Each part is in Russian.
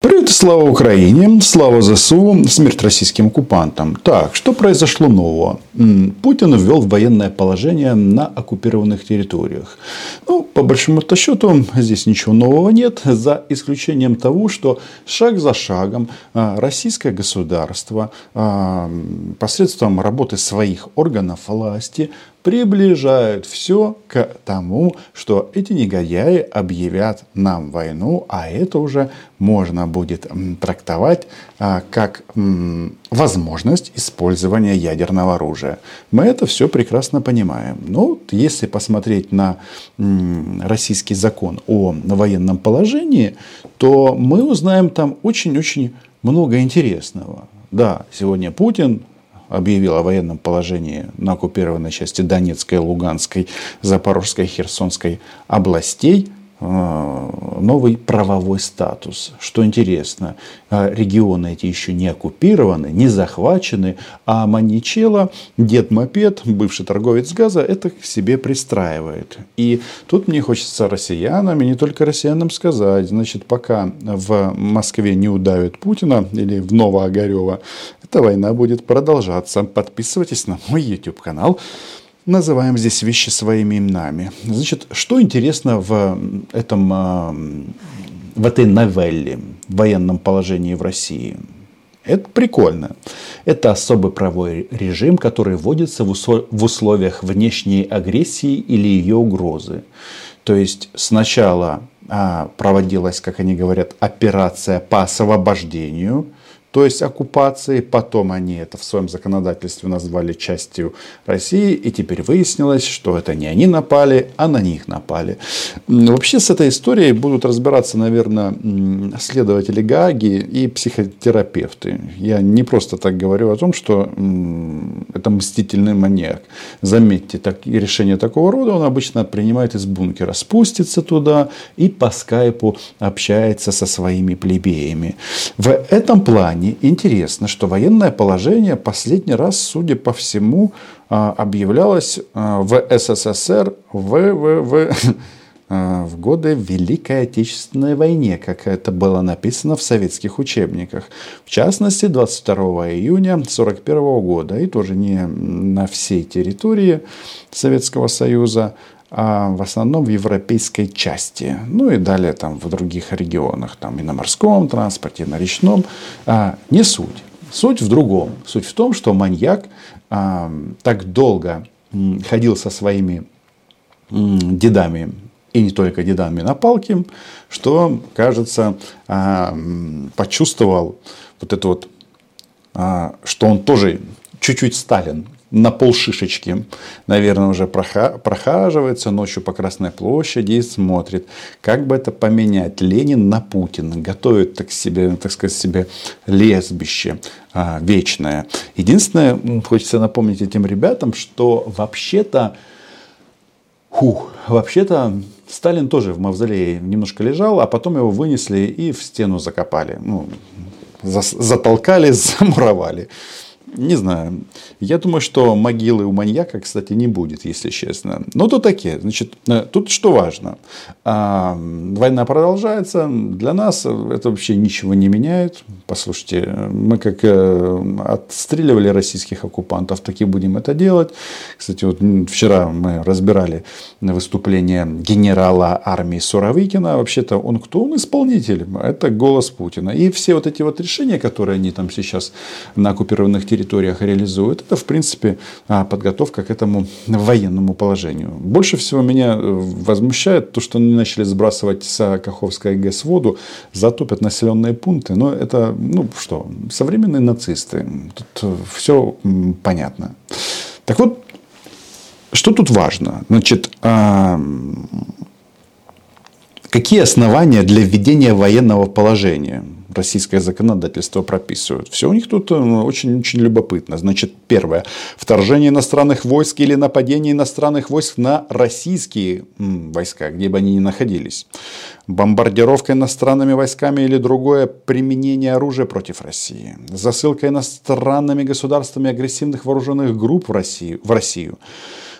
Привет слава Украине, слава ЗСУ, смерть российским оккупантам. Так, что произошло нового? Путин ввел военное положение на оккупированных территориях. Ну, по большому счету, здесь ничего нового нет, за исключением того, что шаг за шагом а, российское государство а, посредством работы своих органов власти приближают все к тому, что эти негодяи объявят нам войну, а это уже можно будет трактовать а, как возможность использования ядерного оружия. Мы это все прекрасно понимаем. Но если посмотреть на российский закон о военном положении, то мы узнаем там очень-очень много интересного. Да, сегодня Путин объявил о военном положении на оккупированной части Донецкой, Луганской, Запорожской, Херсонской областей э, новый правовой статус. Что интересно, э, регионы эти еще не оккупированы, не захвачены, а Маничела, дед Мопед, бывший торговец газа, это к себе пристраивает. И тут мне хочется россиянам, и не только россиянам сказать, значит, пока в Москве не удавят Путина или в Новоогарево, эта война будет продолжаться. Подписывайтесь на мой YouTube канал. Называем здесь вещи своими именами. Значит, что интересно в этом, а, в этой новелле, в военном положении в России? Это прикольно. Это особый правовой режим, который вводится в условиях внешней агрессии или ее угрозы. То есть сначала а, проводилась, как они говорят, операция по освобождению – то есть оккупации. Потом они это в своем законодательстве назвали частью России. И теперь выяснилось, что это не они напали, а на них напали. Вообще с этой историей будут разбираться, наверное, следователи Гаги и психотерапевты. Я не просто так говорю о том, что это мстительный маньяк. Заметьте, так, решение такого рода он обычно принимает из бункера. Спустится туда и по скайпу общается со своими плебеями. В этом плане плане интересно, что военное положение последний раз, судя по всему, а, объявлялось а, в СССР в, в, в, в годы Великой Отечественной войны, как это было написано в советских учебниках. В частности, 22 июня 1941 года, и тоже не на всей территории Советского Союза, а в основном в европейской части. Ну и далее там в других регионах, там и на морском транспорте, и на речном. А, не суть. Суть в другом. Суть в том, что маньяк а, так долго ходил со своими дедами и не только дедами на палке, что, кажется, а, почувствовал вот это вот, а, что он тоже чуть-чуть Сталин на полшишечки, наверное, уже прохаживается ночью по Красной площади и смотрит, как бы это поменять. Ленин на Путина готовит так себе, так сказать, себе лесбище а, вечное. Единственное, хочется напомнить этим ребятам, что вообще-то, вообще-то Сталин тоже в мавзолее немножко лежал, а потом его вынесли и в стену закопали. Ну, затолкали, замуровали. Не знаю. Я думаю, что могилы у маньяка, кстати, не будет, если честно. Но то такие. Значит, э, тут что важно. А, война продолжается. Для нас это вообще ничего не меняет. Послушайте, мы как э, отстреливали российских оккупантов, так и будем это делать. Кстати, вот вчера мы разбирали выступление генерала армии Суровикина. Вообще-то он кто? Он исполнитель. Это голос Путина. И все вот эти вот решения, которые они там сейчас на оккупированных территориях территориях реализуют, это, в принципе, а, подготовка к этому военному положению. Больше всего меня э, возмущает то, что они начали сбрасывать с Каховской ГЭС воду, затопят населенные пункты. Но это, ну что, современные нацисты. Тут э, все понятно. Так вот, что тут важно? Значит, какие основания для введения военного положения? Российское законодательство прописывают. Все у них тут очень-очень любопытно. Значит, первое. Вторжение иностранных войск или нападение иностранных войск на российские войска, где бы они ни находились. Бомбардировка иностранными войсками или другое применение оружия против России. Засылка иностранными государствами агрессивных вооруженных групп в Россию. В Россию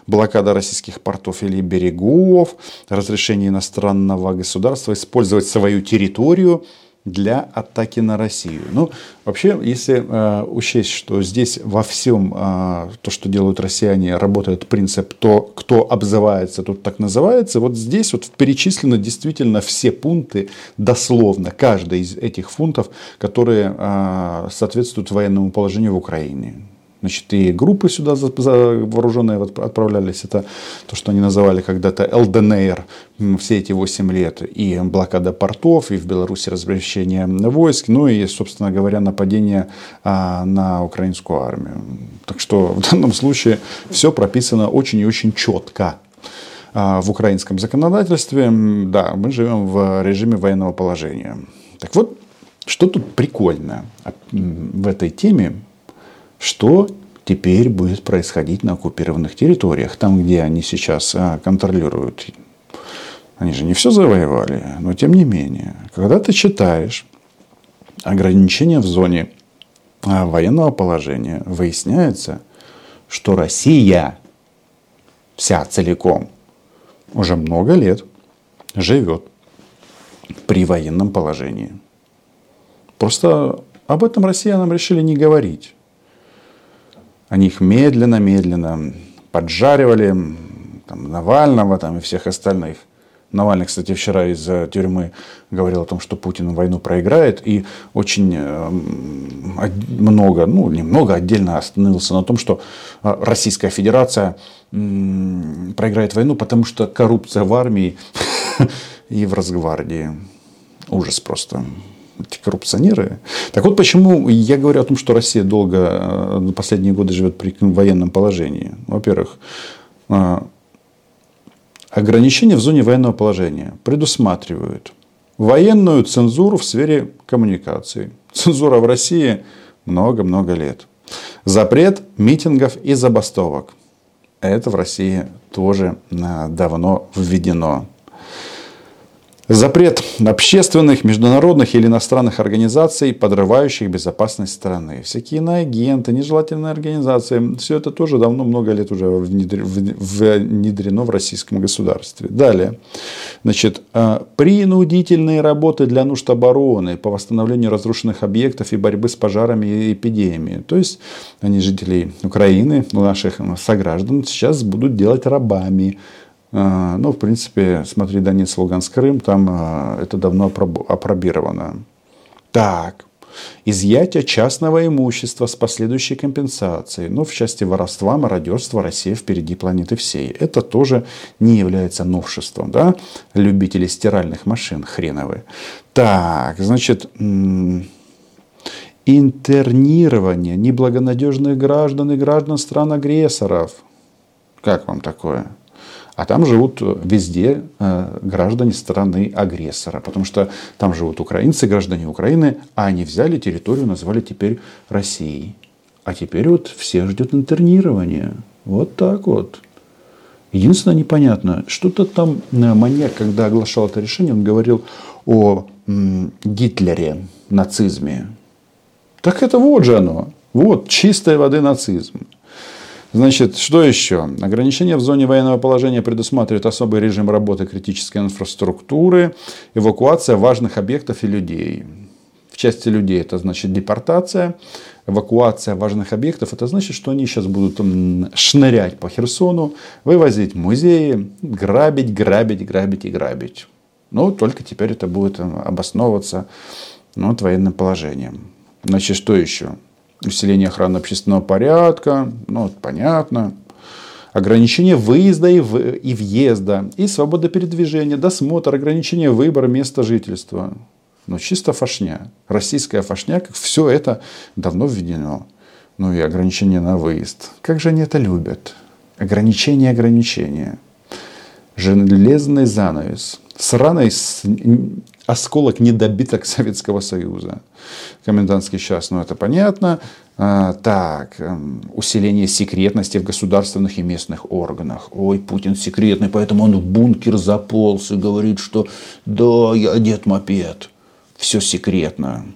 блокада российских портов или берегов, разрешение иностранного государства использовать свою территорию для атаки на Россию. Ну, вообще, если э, учесть, что здесь во всем э, то, что делают россияне, работает принцип «то, кто обзывается, тот так называется», вот здесь вот перечислены действительно все пункты, дословно, каждый из этих пунктов, которые э, соответствуют военному положению в Украине. Значит, и группы сюда вооруженные отправлялись. Это то, что они называли когда-то ЛДНР все эти 8 лет. И блокада портов, и в Беларуси размещение войск, ну и, собственно говоря, нападение а, на украинскую армию. Так что в данном случае все прописано очень и очень четко а, в украинском законодательстве. Да, мы живем в режиме военного положения. Так вот, что тут прикольно в этой теме, что теперь будет происходить на оккупированных территориях, там, где они сейчас а, контролируют. Они же не все завоевали, но тем не менее. Когда ты читаешь ограничения в зоне а, военного положения, выясняется, что Россия вся целиком уже много лет живет при военном положении. Просто об этом россиянам решили не говорить. Они их медленно-медленно поджаривали, там, Навального там, и всех остальных. Навальный, кстати, вчера из тюрьмы говорил о том, что Путин войну проиграет. И очень э, много, ну, немного отдельно остановился на том, что э, Российская Федерация проиграет войну, потому что коррупция в армии и в Росгвардии. Ужас просто эти коррупционеры. Так вот, почему я говорю о том, что Россия долго, э, последние годы живет при военном положении. Во-первых, э, ограничения в зоне военного положения предусматривают военную цензуру в сфере коммуникаций. Цензура в России много-много лет. Запрет митингов и забастовок. Это в России тоже э, давно введено. Запрет общественных, международных или иностранных организаций, подрывающих безопасность страны. Всякие иноагенты, нежелательные организации. Все это тоже давно, много лет уже внедрено в российском государстве. Далее. Значит, э, принудительные работы для нужд обороны по восстановлению разрушенных объектов и борьбы с пожарами и эпидемией. То есть, они жителей Украины, наших сограждан, сейчас будут делать рабами ну, в принципе, смотри, Донецк, Луганск, Крым, там а, это давно опробировано. Так, изъятие частного имущества с последующей компенсацией. Ну, в части воровства, мародерства Россия впереди планеты всей. Это тоже не является новшеством. Да? Любители стиральных машин хреновые. Так, значит, интернирование неблагонадежных граждан и граждан стран-агрессоров. Как вам такое? А там живут везде э, граждане страны агрессора, потому что там живут украинцы, граждане Украины, а они взяли территорию, назвали теперь Россией. А теперь вот все ждет интернирования. Вот так вот. Единственное непонятно, что-то там э, маньяк, когда оглашал это решение, он говорил о Гитлере, нацизме. Так это вот же оно. Вот чистой воды нацизм. Значит, что еще? Ограничения в зоне военного положения предусматривают особый режим работы критической инфраструктуры, эвакуация важных объектов и людей. В части людей это значит депортация, эвакуация важных объектов. Это значит, что они сейчас будут шнырять по Херсону, вывозить музеи, грабить, грабить, грабить и грабить. Но только теперь это будет обосновываться ну, вот, военным положением. Значит, что еще? Усиление охраны общественного порядка, ну, понятно, ограничение выезда и, в, и въезда, и свобода передвижения, досмотр, ограничение выбора места жительства. Ну, чисто фашня. Российская фашня, как все это давно введено. Ну и ограничение на выезд. Как же они это любят? Ограничение, ограничения. Железный занавес. Сраный осколок недобиток Советского Союза. Комендантский час, ну это понятно. А, так, эм, усиление секретности в государственных и местных органах. Ой, Путин секретный, поэтому он в бункер заполз и говорит, что да, я одет мопед. Все секретно.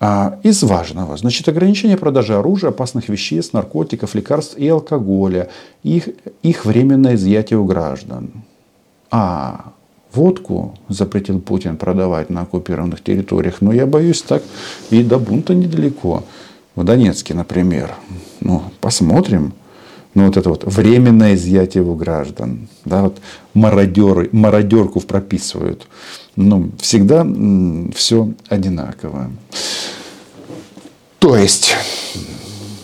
А, из важного, значит, ограничение продажи оружия, опасных веществ, наркотиков, лекарств и алкоголя, их, их временное изъятие у граждан. А, водку запретил Путин продавать на оккупированных территориях. Но я боюсь, так и до бунта недалеко. В Донецке, например. Ну, посмотрим. Ну, вот это вот временное изъятие у граждан. Да, вот мародеры, мародерку прописывают. Ну, всегда все одинаково. То есть,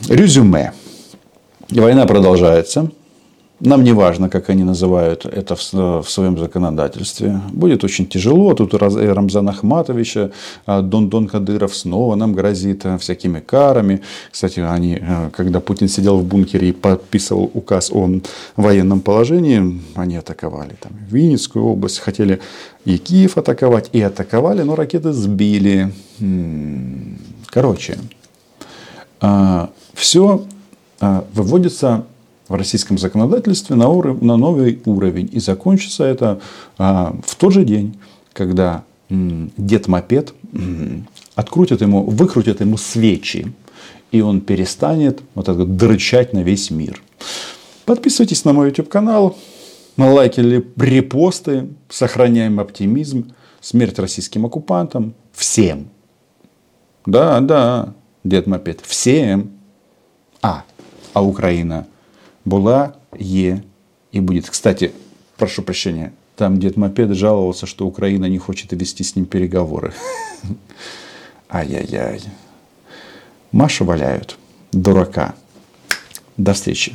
резюме. Война продолжается. Нам не важно, как они называют это в, своем законодательстве. Будет очень тяжело. Тут Рамзан Ахматовича, а, Дон Дон Кадыров снова нам грозит всякими карами. Кстати, они, когда Путин сидел в бункере и подписывал указ о военном положении, они атаковали там, Винницкую область, хотели и Киев атаковать, и атаковали, но ракеты сбили. Короче, все выводится в российском законодательстве на, уров... на новый уровень. И закончится это а, в тот же день, когда м, дед мопед м, открутит ему, выкрутит ему свечи, и он перестанет вот это дрычать на весь мир. Подписывайтесь на мой YouTube канал, лайки или репосты, сохраняем оптимизм, смерть российским оккупантам, всем. Да, да, дед мопед, всем. А, а Украина – была, е и будет. Кстати, прошу прощения, там дед Мопед жаловался, что Украина не хочет вести с ним переговоры. Ай-яй-яй. Машу валяют. Дурака. До встречи.